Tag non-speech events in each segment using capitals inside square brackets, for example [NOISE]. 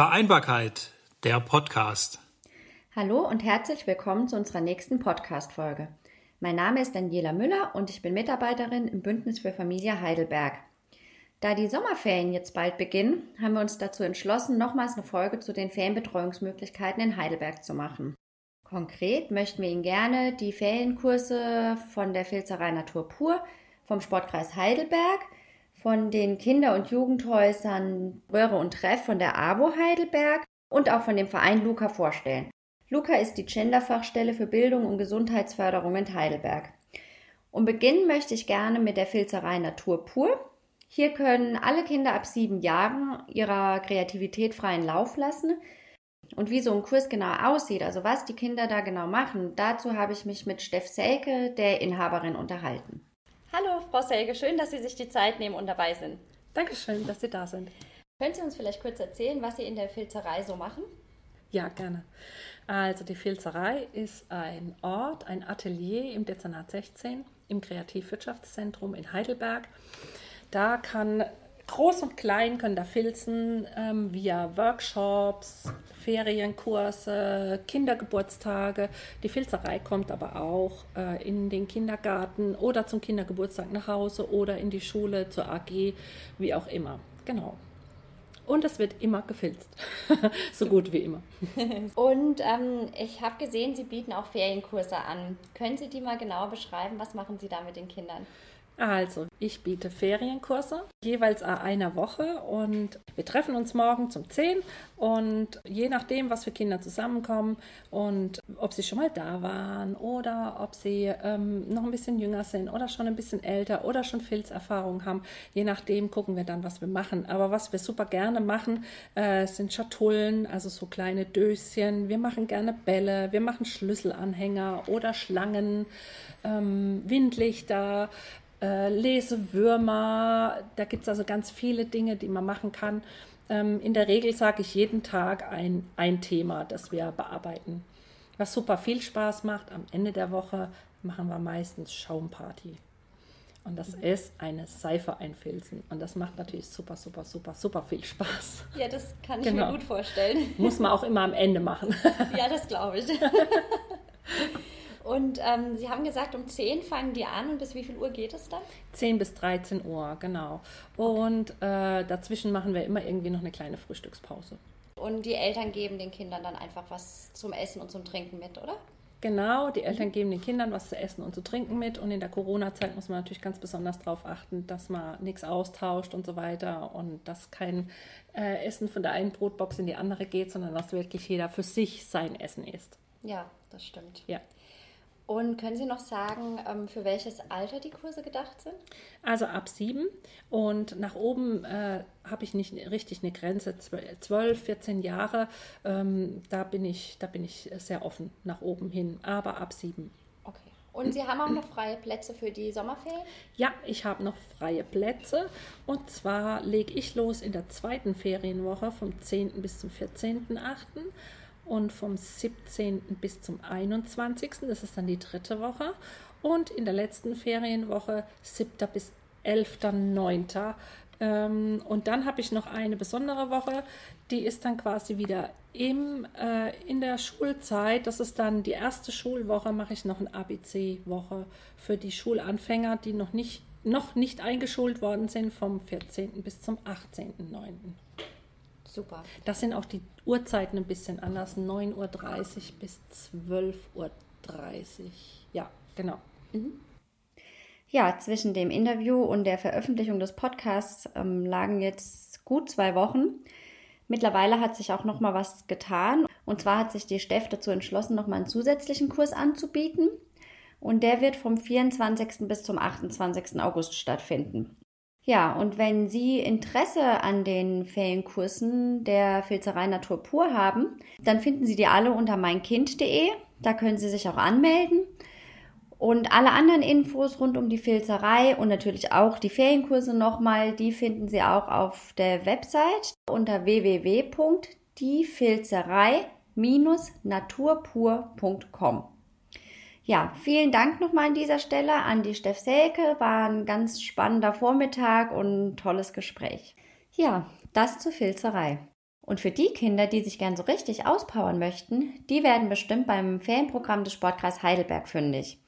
Vereinbarkeit, der Podcast. Hallo und herzlich willkommen zu unserer nächsten Podcast-Folge. Mein Name ist Daniela Müller und ich bin Mitarbeiterin im Bündnis für Familie Heidelberg. Da die Sommerferien jetzt bald beginnen, haben wir uns dazu entschlossen, nochmals eine Folge zu den Ferienbetreuungsmöglichkeiten in Heidelberg zu machen. Konkret möchten wir Ihnen gerne die Ferienkurse von der Filzerei Natur pur, vom Sportkreis Heidelberg, von den Kinder- und Jugendhäusern Röhre und Treff von der AWO Heidelberg und auch von dem Verein Luca vorstellen. Luca ist die Genderfachstelle für Bildung und Gesundheitsförderung in Heidelberg. Und beginnen möchte ich gerne mit der Filzerei Natur pur. Hier können alle Kinder ab sieben Jahren ihrer Kreativität freien Lauf lassen. Und wie so ein Kurs genau aussieht, also was die Kinder da genau machen, dazu habe ich mich mit Steff Selke, der Inhaberin, unterhalten. Hallo, Frau Selge, schön, dass Sie sich die Zeit nehmen und dabei sind. Dankeschön, dass Sie da sind. Können Sie uns vielleicht kurz erzählen, was Sie in der Filzerei so machen? Ja, gerne. Also die Filzerei ist ein Ort, ein Atelier im Dezernat 16 im Kreativwirtschaftszentrum in Heidelberg. Da kann groß und klein können da filzen ähm, via Workshops, Ferienkurse, Kindergeburtstage. Die Filzerei kommt aber auch äh, in den Kindergarten oder zum Kindergeburtstag nach Hause oder in die Schule, zur AG, wie auch immer. Genau. Und es wird immer gefilzt. [LAUGHS] so gut wie immer. [LAUGHS] Und ähm, ich habe gesehen, Sie bieten auch Ferienkurse an. Können Sie die mal genau beschreiben? Was machen Sie da mit den Kindern? Also, ich biete Ferienkurse, jeweils einer Woche und wir treffen uns morgen zum 10 und je nachdem, was für Kinder zusammenkommen und ob sie schon mal da waren oder ob sie ähm, noch ein bisschen jünger sind oder schon ein bisschen älter oder schon Filzerfahrung haben, je nachdem gucken wir dann, was wir machen. Aber was wir super gerne machen, äh, sind Schatullen, also so kleine Döschen. Wir machen gerne Bälle, wir machen Schlüsselanhänger oder Schlangen, ähm, Windlichter äh, Lesewürmer. Da gibt es also ganz viele Dinge, die man machen kann. Ähm, in der Regel sage ich jeden Tag ein, ein Thema, das wir bearbeiten. Was super viel Spaß macht, am Ende der Woche machen wir meistens Schaumparty. Und das mhm. ist eine Seife einfilzen. Und das macht natürlich super, super, super, super viel Spaß. Ja, das kann ich genau. mir gut vorstellen. Muss man auch immer am Ende machen. Ja, das glaube ich. [LAUGHS] Und ähm, Sie haben gesagt, um 10 fangen die an und bis wie viel Uhr geht es dann? 10 bis 13 Uhr, genau. Und äh, dazwischen machen wir immer irgendwie noch eine kleine Frühstückspause. Und die Eltern geben den Kindern dann einfach was zum Essen und zum Trinken mit, oder? Genau, die Eltern mhm. geben den Kindern was zu essen und zu trinken mit. Und in der Corona-Zeit muss man natürlich ganz besonders darauf achten, dass man nichts austauscht und so weiter und dass kein äh, Essen von der einen Brotbox in die andere geht, sondern dass wirklich jeder für sich sein Essen isst. Ja, das stimmt. Ja. Und können Sie noch sagen, ähm, für welches Alter die Kurse gedacht sind? Also ab sieben und nach oben äh, habe ich nicht richtig eine Grenze, zwölf, 14 Jahre. Ähm, da, bin ich, da bin ich sehr offen nach oben hin, aber ab sieben. Okay. Und Sie haben auch noch freie Plätze für die Sommerferien? Ja, ich habe noch freie Plätze. Und zwar lege ich los in der zweiten Ferienwoche vom 10. bis zum 14.8 und vom 17. bis zum 21. Das ist dann die dritte Woche. Und in der letzten Ferienwoche 7. bis 11.9. Ähm, und dann habe ich noch eine besondere Woche, die ist dann quasi wieder im, äh, in der Schulzeit. Das ist dann die erste Schulwoche, mache ich noch eine ABC-Woche für die Schulanfänger, die noch nicht, noch nicht eingeschult worden sind, vom 14. bis zum 18.9. Super. Das sind auch die Uhrzeiten ein bisschen anders. 9.30 Uhr bis 12.30 Uhr. Ja, genau. Mhm. Ja, zwischen dem Interview und der Veröffentlichung des Podcasts ähm, lagen jetzt gut zwei Wochen. Mittlerweile hat sich auch noch mal was getan. Und zwar hat sich die Steff dazu entschlossen, noch mal einen zusätzlichen Kurs anzubieten. Und der wird vom 24. bis zum 28. August stattfinden. Ja, und wenn Sie Interesse an den Ferienkursen der Filzerei Natur pur haben, dann finden Sie die alle unter meinkind.de. Da können Sie sich auch anmelden. Und alle anderen Infos rund um die Filzerei und natürlich auch die Ferienkurse nochmal, die finden Sie auch auf der Website unter www.diefilzerei-naturpur.com. Ja, vielen Dank nochmal an dieser Stelle an die Steff Selke. War ein ganz spannender Vormittag und ein tolles Gespräch. Ja, das zur Filzerei. Und für die Kinder, die sich gern so richtig auspowern möchten, die werden bestimmt beim Ferienprogramm des Sportkreis Heidelberg fündig.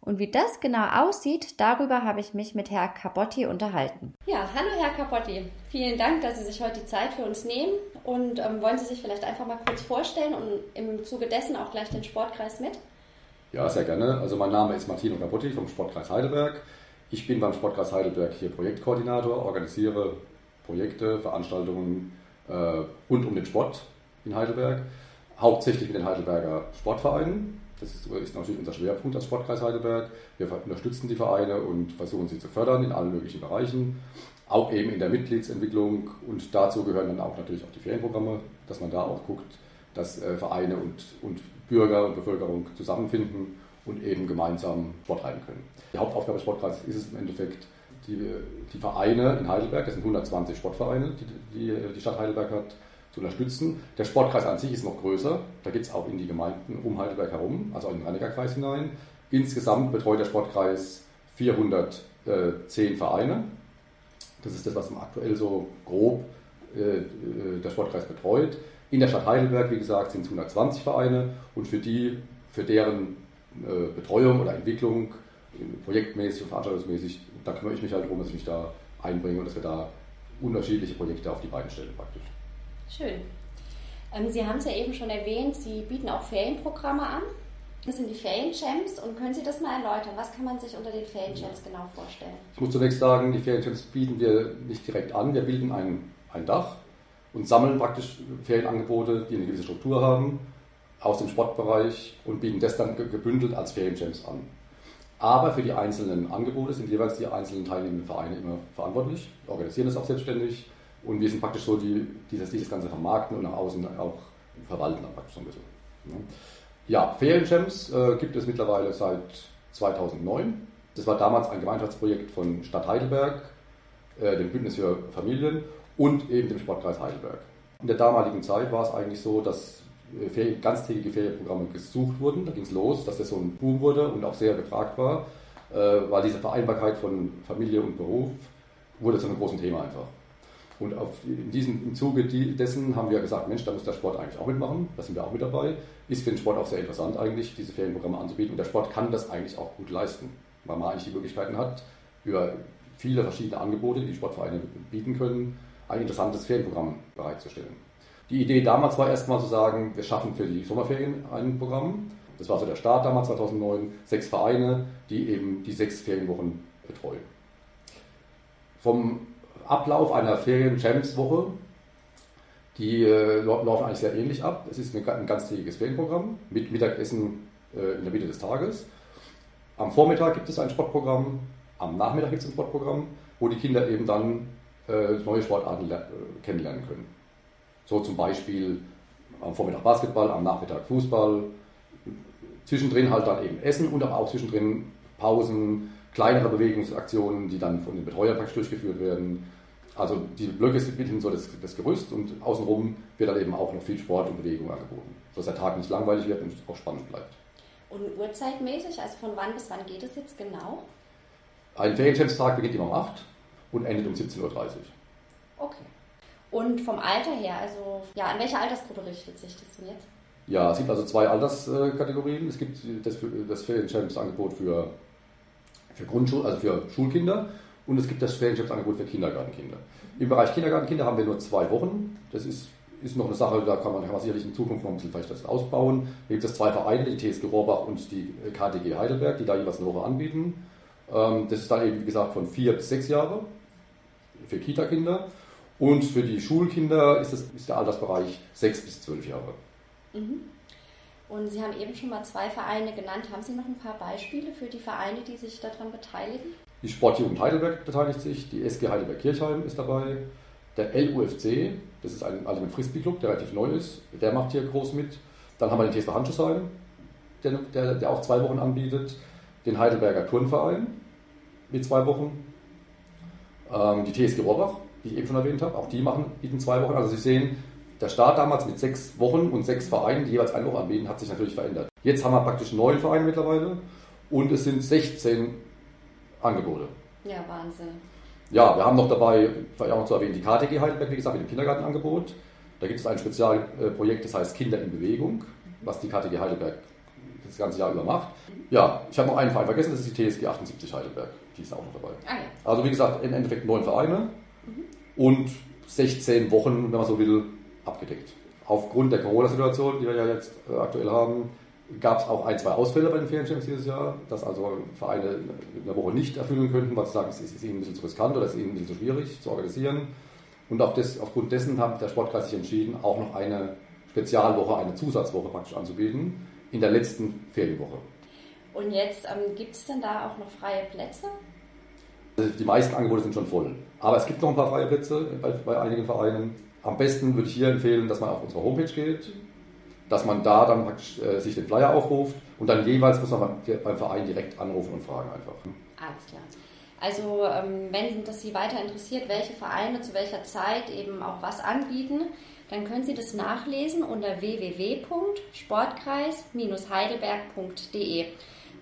Und wie das genau aussieht, darüber habe ich mich mit Herr Capotti unterhalten. Ja, hallo Herr Capotti. Vielen Dank, dass Sie sich heute die Zeit für uns nehmen. Und ähm, wollen Sie sich vielleicht einfach mal kurz vorstellen und im Zuge dessen auch gleich den Sportkreis mit? Ja, sehr gerne. Also mein Name ist Martino Capotti vom Sportkreis Heidelberg. Ich bin beim Sportkreis Heidelberg hier Projektkoordinator, organisiere Projekte, Veranstaltungen äh, rund um den Sport in Heidelberg, hauptsächlich mit den Heidelberger Sportvereinen. Das ist, ist, natürlich unser Schwerpunkt als Sportkreis Heidelberg. Wir unterstützen die Vereine und versuchen sie zu fördern in allen möglichen Bereichen, auch eben in der Mitgliedsentwicklung. Und dazu gehören dann auch natürlich auch die Ferienprogramme, dass man da auch guckt, dass äh, Vereine und, und Bürger und Bevölkerung zusammenfinden und eben gemeinsam Sport treiben können. Die Hauptaufgabe des Sportkreises ist es im Endeffekt, die, die Vereine in Heidelberg, das sind 120 Sportvereine, die die, die Stadt Heidelberg hat, zu unterstützen. Der Sportkreis an sich ist noch größer. Da geht es auch in die Gemeinden um Heidelberg herum, also in den Rhein-Kreis hinein. Insgesamt betreut der Sportkreis 410 Vereine. Das ist das, was aktuell so grob äh, äh, der Sportkreis betreut. In der Stadt Heidelberg, wie gesagt, sind es 120 Vereine und für die, für deren äh, Betreuung oder Entwicklung, projektmäßig und veranstaltungsmäßig, da kümmere ich mich halt darum, dass ich mich da einbringe und dass wir da unterschiedliche Projekte auf die beiden stellen praktisch. Schön. Ähm, Sie haben es ja eben schon erwähnt, Sie bieten auch Ferienprogramme an. Das sind die Ferienchamps und können Sie das mal erläutern? Was kann man sich unter den Ferienchamps genau vorstellen? Ich muss zunächst sagen, die Ferienchamps bieten wir nicht direkt an. Wir bilden ein, ein Dach und sammeln praktisch Ferienangebote, die eine gewisse Struktur haben, aus dem Sportbereich und bieten das dann gebündelt als Ferienchamps an. Aber für die einzelnen Angebote sind jeweils die einzelnen teilnehmenden Vereine immer verantwortlich, organisieren das auch selbstständig und wir sind praktisch so, die, die das, dieses Ganze vermarkten und nach außen auch verwalten dann praktisch so ein bisschen. Ja, Ferienchamps äh, gibt es mittlerweile seit 2009. Das war damals ein Gemeinschaftsprojekt von Stadt Heidelberg, äh, dem Bündnis für Familien und eben dem Sportkreis Heidelberg. In der damaligen Zeit war es eigentlich so, dass äh, Ferien, ganztägige Ferienprogramme gesucht wurden. Da ging es los, dass das so ein Boom wurde und auch sehr gefragt war, äh, weil diese Vereinbarkeit von Familie und Beruf wurde zu einem großen Thema einfach. Und auf, in diesem, im Zuge dessen haben wir gesagt, Mensch, da muss der Sport eigentlich auch mitmachen, da sind wir auch mit dabei. Ist für den Sport auch sehr interessant eigentlich, diese Ferienprogramme anzubieten. Und der Sport kann das eigentlich auch gut leisten, weil man eigentlich die Möglichkeiten hat, über viele verschiedene Angebote, die Sportvereine bieten können, ein interessantes Ferienprogramm bereitzustellen. Die Idee damals war erstmal zu sagen, wir schaffen für die Sommerferien ein Programm. Das war so der Start damals 2009, sechs Vereine, die eben die sechs Ferienwochen betreuen. Vom Ablauf einer Ferien-Champs-Woche, die äh, laufen eigentlich sehr ähnlich ab. Es ist ein, ganztägiges Ferienprogramm mit Mittagessen äh, in der Mitte des Tages. Am Vormittag gibt es ein Sportprogramm, am Nachmittag gibt es ein Sportprogramm, wo die Kinder eben dann neue Sportarten äh, kennenlernen können. So zum Beispiel am Vormittag Basketball, am Nachmittag Fußball, zwischendrin halt dann eben Essen und aber auch zwischendrin Pausen, kleinere Bewegungsaktionen, die dann von den Betreuern praktisch durchgeführt werden. Also die Blöcke bilden so das, das Gerüst und außenrum wird dann eben auch noch viel Sport und Bewegung angeboten, sodass der Tag nicht langweilig wird und auch spannend bleibt. Und uhrzeitmäßig, also von wann bis wann geht es jetzt genau? Ein Ferienchampstag beginnt immer um 8 und endet um 17.30 Uhr. Okay. Und vom Alter her, also ja, an welche Altersgruppe richtet sich das denn jetzt? Ja, es gibt also zwei Alterskategorien. Es gibt das, das Ferienchamps-Angebot für, für Grundschul, also für Schulkinder und es gibt das Ferienchamps-Angebot für Kindergartenkinder. Im Bereich Kindergartenkinder haben wir nur zwei Wochen. Das ist, ist noch eine Sache, da kann man, kann man sicherlich in Zukunft noch ein bisschen vielleicht das ausbauen. Da gibt es zwei Vereine, die TSG Rohrbach und die KTG Heidelberg, die da jeweils eine Woche anbieten. Ähm, das ist dann eben, wie gesagt, von vier bis sechs Jahre für Kita-Kinder. Und für die Schulkinder ist, das, ist der Altersbereich sechs bis zwölf Jahre. Mhm. Und Sie haben eben schon mal zwei Vereine genannt. Haben Sie noch ein paar Beispiele für die Vereine, die sich daran beteiligen? Die Sportjugend Heidelberg beteiligt sich, die SG Heidelberg Kirchheim ist dabei, der LUFC, das ist ein Ultimate Frisbee Club, der relativ neu ist, der macht hier groß mit. Dann haben wir den TSV Handschussheim, der, der, der auch zwei Wochen anbietet, den Heidelberger Turnverein mit zwei Wochen, ähm, die TSG Rohrbach, die ich eben schon erwähnt habe, auch die machen, bieten zwei Wochen. Also Sie sehen, der Start damals mit sechs Wochen und sechs Vereinen, die jeweils eine Woche anbieten, hat sich natürlich verändert. Jetzt haben wir praktisch neun Vereine mittlerweile und es sind 16 Angebote. Ja, Wahnsinn. Ja, wir haben noch dabei, vielleicht auch noch zu erwähnen, die KTG Heidelberg, wie gesagt, mit dem Kindergartenangebot. Da gibt es ein Spezialprojekt, das heißt Kinder in Bewegung, was die KTG Heidelberg das ganze Jahr über macht. Ja, ich habe noch einen Verein vergessen, das ist die TSG 78 Heidelberg. Die ist auch noch dabei. Ah, ja. Also wie gesagt, im Endeffekt neun Vereine und 16 Wochen, wenn man so will, abgedeckt. Aufgrund der Corona-Situation, die wir ja jetzt äh, aktuell haben, gab es auch ein, zwei Ausfälle bei den Ferienchamps dieses Jahr, dass also Vereine eine Woche nicht erfüllen könnten, weil sie sagen, es ist, ihnen ein bisschen zu riskant oder es ist ihnen ein bisschen zu schwierig zu organisieren. Und auf das, aufgrund dessen hat der Sportkreis sich entschieden, auch noch eine Spezialwoche, eine Zusatzwoche praktisch anzubieten, in der letzten Ferienwoche. Und jetzt ähm, gibt es denn da auch noch freie Plätze? Also Die meisten Angebote sind schon voll. Aber es gibt noch ein paar freie Plätze bei, bei einigen Vereinen. Am besten würde ich hier empfehlen, dass man auf unsere Homepage geht, dass man da dann praktisch äh, sich den Flyer aufruft und dann jeweils muss man beim, beim Verein direkt anrufen und fragen einfach. Alles klar. Also ähm, wenn das Sie weiter interessiert, welche Vereine zu welcher Zeit eben auch was anbieten, dann können Sie das nachlesen unter www.sportkreis-heidelberg.de.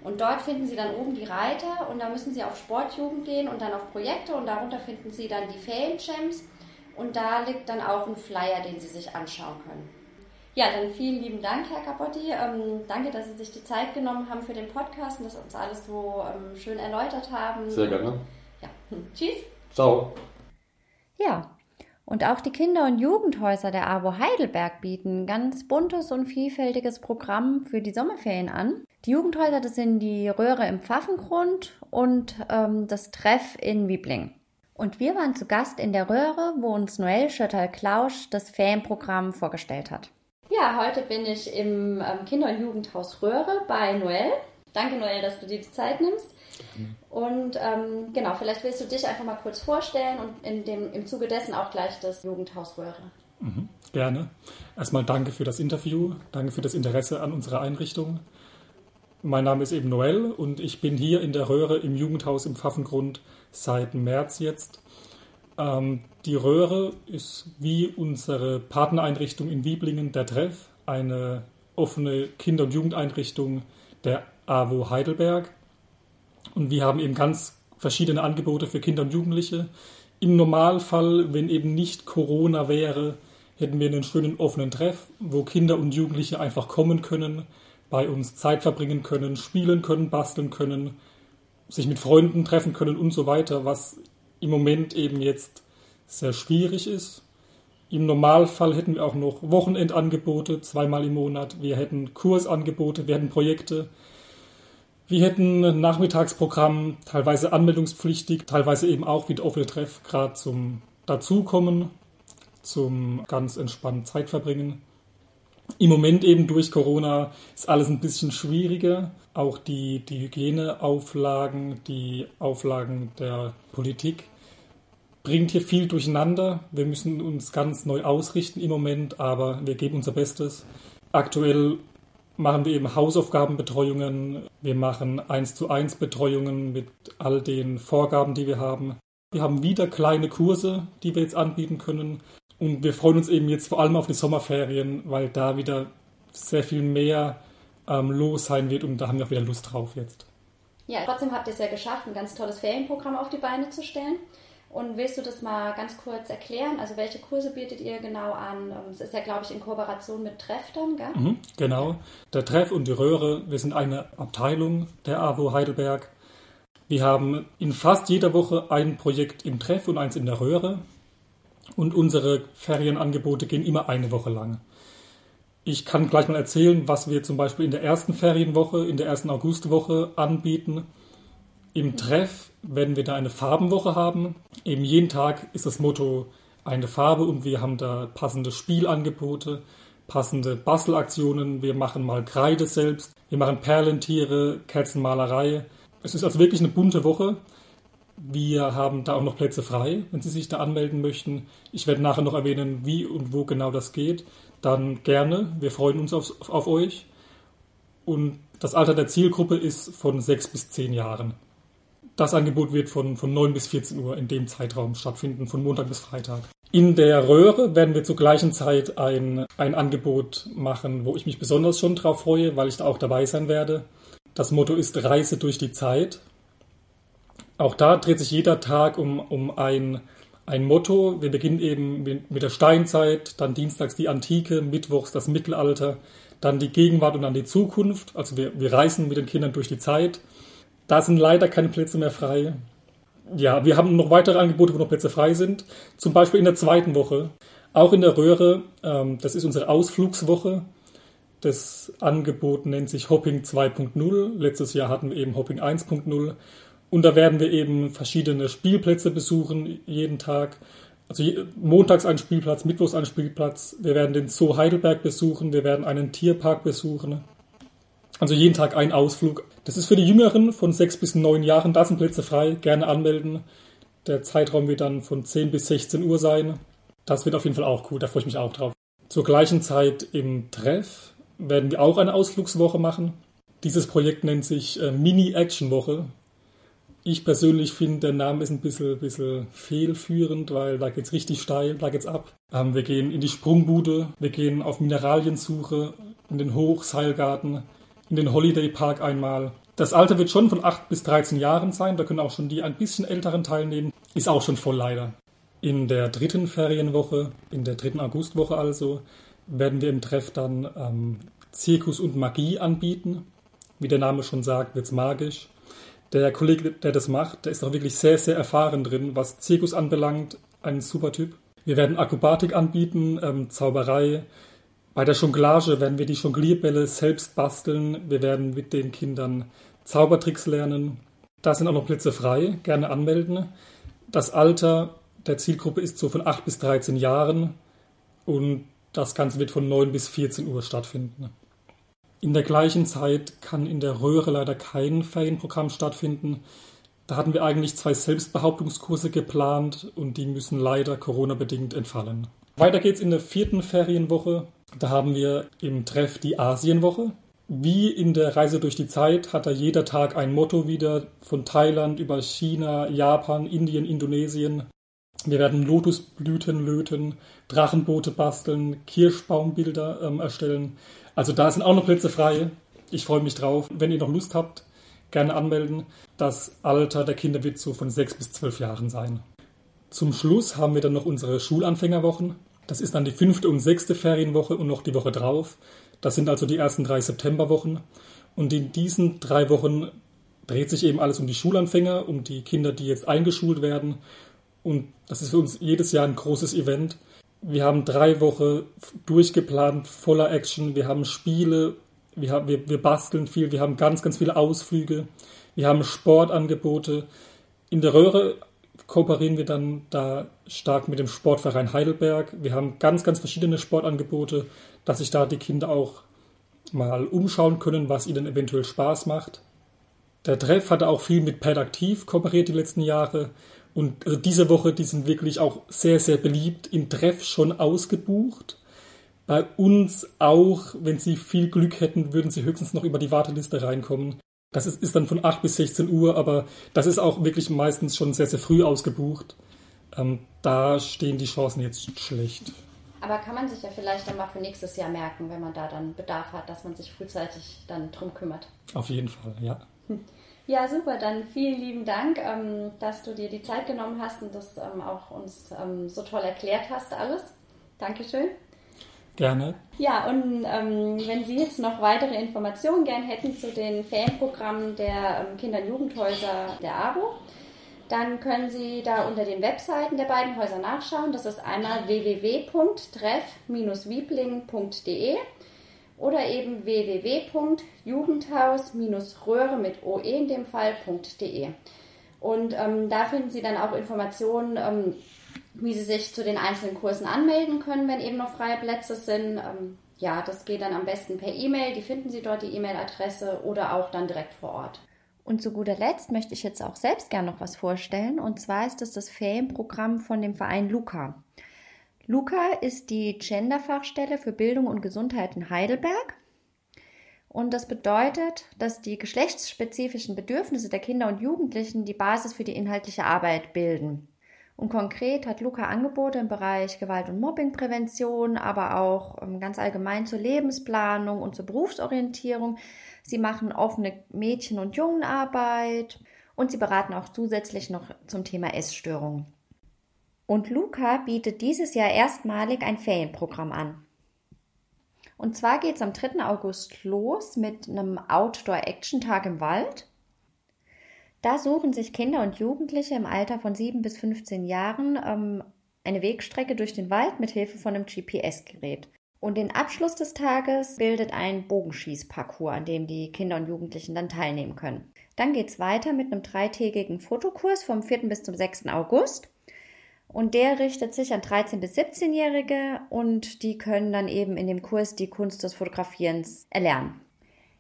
Und dort finden Sie dann oben die Reiter und da müssen Sie auf Sportjugend gehen und dann auf Projekte und darunter finden Sie dann die Ferienchamps und da liegt dann auch ein Flyer, den Sie sich anschauen können. Ja, dann vielen lieben Dank, Herr Capotti. Ähm, danke, dass Sie sich die Zeit genommen haben für den Podcast und dass Sie uns alles so ähm, schön erläutert haben. Sehr gerne. Ja. [LAUGHS] Tschüss. Ciao. Ja, und auch die Kinder- und Jugendhäuser der AWO Heidelberg bieten ein ganz buntes und vielfältiges Programm für die Sommerferien an. Die Jugendhäuser, das sind die Röhre im Pfaffengrund und ähm, das Treff in Wiebling. Und wir waren zu Gast in der Röhre, wo uns Noel Schötterl-Klausch das Ferienprogramm vorgestellt hat. Ja, heute bin ich im ähm, Kinder- und Jugendhaus Röhre bei Noel. Danke, Noel, dass du dir die Zeit nimmst. Und ähm, genau, vielleicht willst du dich einfach mal kurz vorstellen und in dem, im Zuge dessen auch gleich das Jugendhaus Röhre. Mhm, gerne. Erstmal danke für das Interview, danke für das Interesse an unserer Einrichtung. Mein Name ist eben Noel und ich bin hier in der Röhre im Jugendhaus im Pfaffengrund seit März jetzt. Ähm, die Röhre ist wie unsere Partnereinrichtung in Wieblingen, der Treff, eine offene Kinder- und Jugendeinrichtung der AWO Heidelberg. Und wir haben eben ganz verschiedene Angebote für Kinder und Jugendliche. Im Normalfall, wenn eben nicht Corona wäre, hätten wir einen schönen offenen Treff, wo Kinder und Jugendliche einfach kommen können, bei uns Zeit verbringen können, spielen können, basteln können, sich mit Freunden treffen können und so weiter, was im Moment eben jetzt sehr schwierig ist. Im Normalfall hätten wir auch noch Wochenendangebote, zweimal im Monat. Wir hätten Kursangebote, wir hätten Projekte. Wir hätten Nachmittagsprogramm, teilweise anmeldungspflichtig, teilweise eben auch wie der offene Treff, gerade zum Dazukommen, zum ganz entspannt Zeit verbringen. Im Moment eben durch Corona ist alles ein bisschen schwieriger. Auch die, die Hygieneauflagen, die Auflagen der Politik bringt hier viel durcheinander. Wir müssen uns ganz neu ausrichten im Moment, aber wir geben unser Bestes. Aktuell machen wir eben Hausaufgabenbetreuungen, wir machen 1 zu 1 Betreuungen mit all den Vorgaben, die wir haben. Wir haben wieder kleine Kurse, die wir jetzt anbieten können. Und wir freuen uns eben jetzt vor allem auf die Sommerferien, weil da wieder sehr viel mehr ähm, los sein wird und da haben wir auch wieder Lust drauf jetzt. Ja, trotzdem habt ihr es ja geschafft, ein ganz tolles Ferienprogramm auf die Beine zu stellen. Und willst du das mal ganz kurz erklären? Also welche Kurse bietet ihr genau an? Es ist ja, glaube ich, in Kooperation mit Treff dann, gell? Mhm, genau. Der Treff und die Röhre, wir sind eine Abteilung der AWO Heidelberg. Wir haben in fast jeder Woche ein Projekt im Treff und eins in der Röhre. Und unsere Ferienangebote gehen immer eine Woche lang. Ich kann gleich mal erzählen, was wir zum Beispiel in der ersten Ferienwoche, in der ersten Augustwoche anbieten. Im Treff werden wir da eine Farbenwoche haben. Eben jeden Tag ist das Motto eine Farbe und wir haben da passende Spielangebote, passende Bastelaktionen. Wir machen mal Kreide selbst, wir machen Perlentiere, Kerzenmalerei. Es ist also wirklich eine bunte Woche. Wir haben da auch noch Plätze frei, wenn Sie sich da anmelden möchten. Ich werde nachher noch erwähnen, wie und wo genau das geht. Dann gerne. Wir freuen uns auf, auf euch. Und das Alter der Zielgruppe ist von sechs bis zehn Jahren. Das Angebot wird von, von 9 bis 14 Uhr in dem Zeitraum stattfinden, von Montag bis Freitag. In der Röhre werden wir zur gleichen Zeit ein, ein Angebot machen, wo ich mich besonders schon drauf freue, weil ich da auch dabei sein werde. Das Motto ist Reise durch die Zeit. Auch da dreht sich jeder Tag um, um ein ein Motto. Wir beginnen eben mit der Steinzeit, dann dienstags die Antike, mittwochs das Mittelalter, dann die Gegenwart und dann die Zukunft. Also wir, wir reisen mit den Kindern durch die Zeit. Da sind leider keine Plätze mehr frei. Ja, wir haben noch weitere Angebote, wo noch Plätze frei sind. Zum Beispiel in der zweiten Woche. Auch in der Röhre, ähm, das ist unsere Ausflugswoche. Das Angebot nennt sich Hopping 2.0. Letztes Jahr hatten wir eben Hopping 1.0. Und da werden wir eben verschiedene Spielplätze besuchen, jeden Tag. Also montags ein Spielplatz, mittwochs ein Spielplatz. Wir werden den Zoo Heidelberg besuchen, wir werden einen Tierpark besuchen. Also jeden Tag ein Ausflug. Das ist für die Jüngeren von sechs bis neun Jahren. Da sind Plätze frei, gerne anmelden. Der Zeitraum wird dann von 10 bis 16 Uhr sein. Das wird auf jeden Fall auch cool, da freue ich mich auch drauf. Zur gleichen Zeit im Treff werden wir auch eine Ausflugswoche machen. Dieses Projekt nennt sich äh, Mini-Action-Woche. Ich persönlich finde, der Name ist ein bisschen, bisschen fehlführend, weil da geht es richtig steil, da geht's ab. Ähm, wir gehen in die Sprungbude, wir gehen auf Mineraliensuche, in den Hochseilgarten, in den Holiday Park einmal. Das Alter wird schon von 8 bis 13 Jahren sein, da können auch schon die ein bisschen älteren teilnehmen. Ist auch schon voll leider. In der dritten Ferienwoche, in der dritten Augustwoche also, werden wir im Treff dann ähm, Zirkus und Magie anbieten. Wie der Name schon sagt, wird's magisch. Der Kollege, der das macht, der ist auch wirklich sehr, sehr erfahren drin, was Zirkus anbelangt. Ein super Typ. Wir werden Akrobatik anbieten, ähm, Zauberei. Bei der Jonglage werden wir die Jonglierbälle selbst basteln. Wir werden mit den Kindern Zaubertricks lernen. Da sind auch noch Plätze frei, gerne anmelden. Das Alter der Zielgruppe ist so von 8 bis 13 Jahren und das Ganze wird von 9 bis 14 Uhr stattfinden. In der gleichen Zeit kann in der Röhre leider kein Ferienprogramm stattfinden. Da hatten wir eigentlich zwei Selbstbehauptungskurse geplant und die müssen leider Corona-bedingt entfallen. Weiter geht's in der vierten Ferienwoche. Da haben wir im Treff die Asienwoche. Wie in der Reise durch die Zeit hat da jeder Tag ein Motto wieder von Thailand über China, Japan, Indien, Indonesien. Wir werden Lotusblüten löten, Drachenboote basteln, Kirschbaumbilder ähm, erstellen. Also da sind auch noch Plätze frei. Ich freue mich drauf. Wenn ihr noch Lust habt, gerne anmelden. Das Alter der Kinder wird so von sechs bis zwölf Jahren sein. Zum Schluss haben wir dann noch unsere Schulanfängerwochen. Das ist dann die fünfte und sechste Ferienwoche und noch die Woche drauf. Das sind also die ersten drei Septemberwochen. Und in diesen drei Wochen dreht sich eben alles um die Schulanfänger, um die Kinder, die jetzt eingeschult werden. Und das ist für uns jedes Jahr ein großes Event. Wir haben drei Wochen durchgeplant, voller Action. Wir haben Spiele, wir, haben, wir, wir basteln viel, wir haben ganz, ganz viele Ausflüge, wir haben Sportangebote. In der Röhre kooperieren wir dann da stark mit dem Sportverein Heidelberg. Wir haben ganz, ganz verschiedene Sportangebote, dass sich da die Kinder auch mal umschauen können, was ihnen eventuell Spaß macht. Der Treff hatte auch viel mit Pedaktiv kooperiert die letzten Jahre. Und also diese Woche, die sind wirklich auch sehr, sehr beliebt. Im Treff schon ausgebucht. Bei uns auch, wenn Sie viel Glück hätten, würden Sie höchstens noch über die Warteliste reinkommen. Das ist, ist dann von 8 bis 16 Uhr, aber das ist auch wirklich meistens schon sehr, sehr früh ausgebucht. Ähm, da stehen die Chancen jetzt schlecht. Aber kann man sich ja vielleicht dann mal für nächstes Jahr merken, wenn man da dann Bedarf hat, dass man sich frühzeitig dann drum kümmert. Auf jeden Fall, ja. Ja, super. Dann vielen lieben Dank, ähm, dass du dir die Zeit genommen hast und das ähm, auch uns ähm, so toll erklärt hast, alles. Dankeschön. Gerne. Ja, und ähm, wenn Sie jetzt noch weitere Informationen gern hätten zu den Fanprogrammen der ähm, Kinder- und Jugendhäuser der ABO, dann können Sie da unter den Webseiten der beiden Häuser nachschauen. Das ist einmal www.treff-wiebling.de oder eben www.jugendhaus-röhre mit oe in dem Fall.de. Und ähm, da finden Sie dann auch Informationen, ähm, wie Sie sich zu den einzelnen Kursen anmelden können, wenn eben noch freie Plätze sind. Ähm, ja, das geht dann am besten per E-Mail. Die finden Sie dort, die E-Mail-Adresse oder auch dann direkt vor Ort. Und zu guter Letzt möchte ich jetzt auch selbst gerne noch was vorstellen. Und zwar ist es das Ferienprogramm von dem Verein Luca. Luca ist die Genderfachstelle für Bildung und Gesundheit in Heidelberg. Und das bedeutet, dass die geschlechtsspezifischen Bedürfnisse der Kinder und Jugendlichen die Basis für die inhaltliche Arbeit bilden. Und konkret hat Luca Angebote im Bereich Gewalt- und Mobbingprävention, aber auch ähm, ganz allgemein zur Lebensplanung und zur Berufsorientierung. Sie machen offene Mädchen- und Jungenarbeit und sie beraten auch zusätzlich noch zum Thema Essstörungen. Und Luca bietet dieses Jahr erstmalig ein Ferienprogramm an. Und zwar geht es am 3. August los mit einem Outdoor-Action-Tag im Wald. Da suchen sich Kinder und Jugendliche im Alter von 7 bis 15 Jahren ähm, eine Wegstrecke durch den Wald mit Hilfe von einem GPS-Gerät. Und den Abschluss des Tages bildet ein Bogenschießparcours, an dem die Kinder und Jugendlichen dann teilnehmen können. Dann geht es weiter mit einem dreitägigen Fotokurs vom 4. bis zum 6. August. Und der richtet sich an 13- bis 17-Jährige und die können dann eben in dem Kurs die Kunst des Fotografierens erlernen.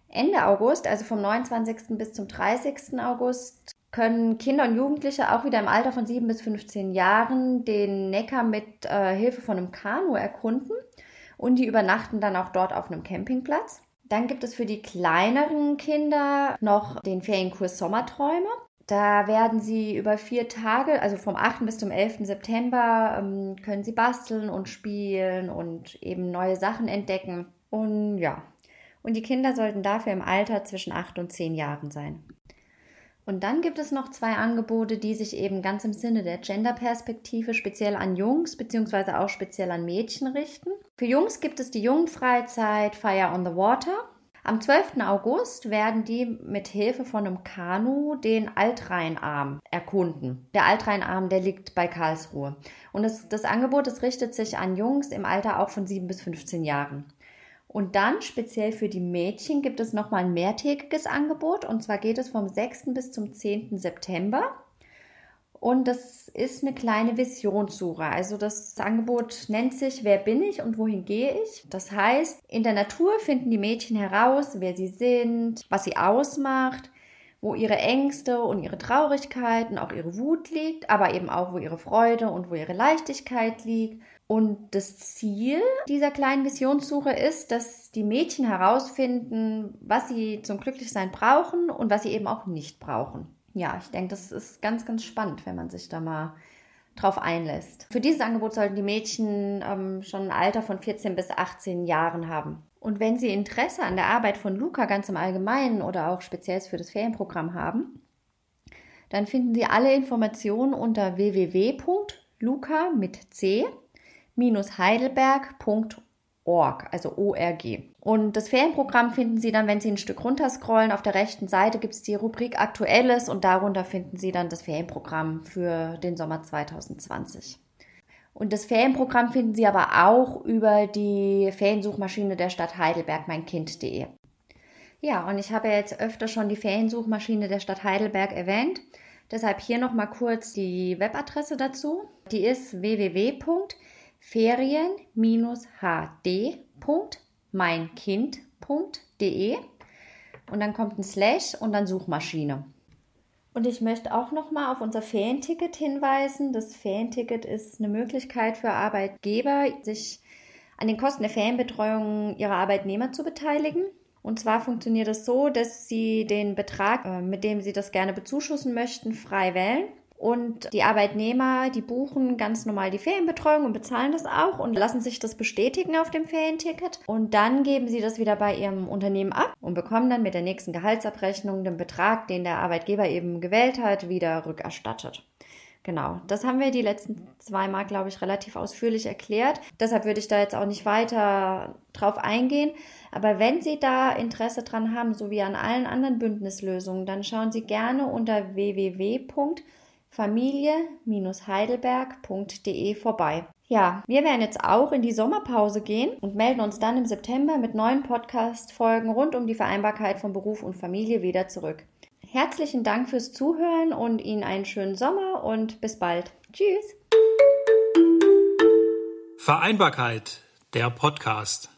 Ende August, also vom 29. bis zum 30. August, können Kinder und Jugendliche auch wieder im Alter von 7 bis 15 Jahren den Neckar mit äh, Hilfe von einem Kanu erkunden und die übernachten dann auch dort auf einem Campingplatz. Dann gibt es für die kleineren Kinder noch den Ferienkurs Sommerträume. Da werden sie über vier Tage, also vom 8. bis zum 11. September, ähm, können sie basteln und spielen und eben neue Sachen entdecken. Und ja, und die Kinder sollten dafür im Alter zwischen 8 und 10 Jahren sein. Und dann gibt es noch zwei Angebote, die sich eben ganz im Sinne der Gender-Perspektive speziell an Jungs bzw. auch speziell an Mädchen richten. Für Jungs gibt es die Jungfreizeit Fire on the Water. Am 12. August werden die mit Hilfe von einem Kanu den Altrheinarm erkunden. Der Altrheinarm, der liegt bei Karlsruhe. Und das, das Angebot, das richtet sich an Jungs im Alter auch von 7 bis 15 Jahren. Und dann speziell für die Mädchen gibt es nochmal ein mehrtägiges Angebot. Und zwar geht es vom 6. bis zum 10. September. Und das ist eine kleine Visionssuche. Also das Angebot nennt sich Wer bin ich und wohin gehe ich? Das heißt, in der Natur finden die Mädchen heraus, wer sie sind, was sie ausmacht, wo ihre Ängste und ihre Traurigkeit und auch ihre Wut liegt, aber eben auch, wo ihre Freude und wo ihre Leichtigkeit liegt. Und das Ziel dieser kleinen Visionssuche ist, dass die Mädchen herausfinden, was sie zum Glücklichsein brauchen und was sie eben auch nicht brauchen. Ja, ich denke, das ist ganz, ganz spannend, wenn man sich da mal drauf einlässt. Für dieses Angebot sollten die Mädchen ähm, schon ein Alter von 14 bis 18 Jahren haben. Und wenn sie Interesse an der Arbeit von Luca ganz im Allgemeinen oder auch speziell für das Ferienprogramm haben, dann finden Sie alle Informationen unter www.luca mit C heidelberg.org, also ORG. Und das Ferienprogramm finden Sie dann, wenn Sie ein Stück runterscrollen. Auf der rechten Seite gibt es die Rubrik Aktuelles und darunter finden Sie dann das Ferienprogramm für den Sommer 2020. Und das Ferienprogramm finden Sie aber auch über die Feriensuchmaschine der Stadt Heidelberg, meinkind.de. Ja, und ich habe jetzt öfter schon die Feriensuchmaschine der Stadt Heidelberg erwähnt. Deshalb hier nochmal kurz die Webadresse dazu. Die ist www ferien-hd.meinkind.de und dann kommt ein Slash und dann Suchmaschine. Und ich möchte auch nochmal auf unser Ferienticket hinweisen. Das Ferienticket ist eine Möglichkeit für Arbeitgeber, sich an den Kosten der Ferienbetreuung ihrer Arbeitnehmer zu beteiligen. Und zwar funktioniert es so, dass sie den Betrag, äh, mit dem sie das gerne bezuschussen möchten, frei wählen. Und die Arbeitnehmer, die buchen ganz normal die Ferienbetreuung und bezahlen das auch und lassen sich das bestätigen auf dem Ferienticket. Und dann geben sie das wieder bei ihrem Unternehmen ab und bekommen dann mit der nächsten Gehaltsabrechnung den Betrag, den der Arbeitgeber eben gewählt hat, wieder rückerstattet. Genau, das haben wir die letzten zwei Mal, glaube ich, relativ ausführlich erklärt. Deshalb würde ich da jetzt auch nicht weiter drauf eingehen. Aber wenn Sie da Interesse dran haben, so wie an allen anderen Bündnislösungen, dann schauen Sie gerne unter www familie-heidelberg.de vorbei. Ja, wir werden jetzt auch in die Sommerpause gehen und melden uns dann im September mit neuen Podcast-Folgen rund um die Vereinbarkeit von Beruf und Familie wieder zurück. Herzlichen Dank fürs Zuhören und Ihnen einen schönen Sommer und bis bald. Tschüss. Vereinbarkeit, der Podcast.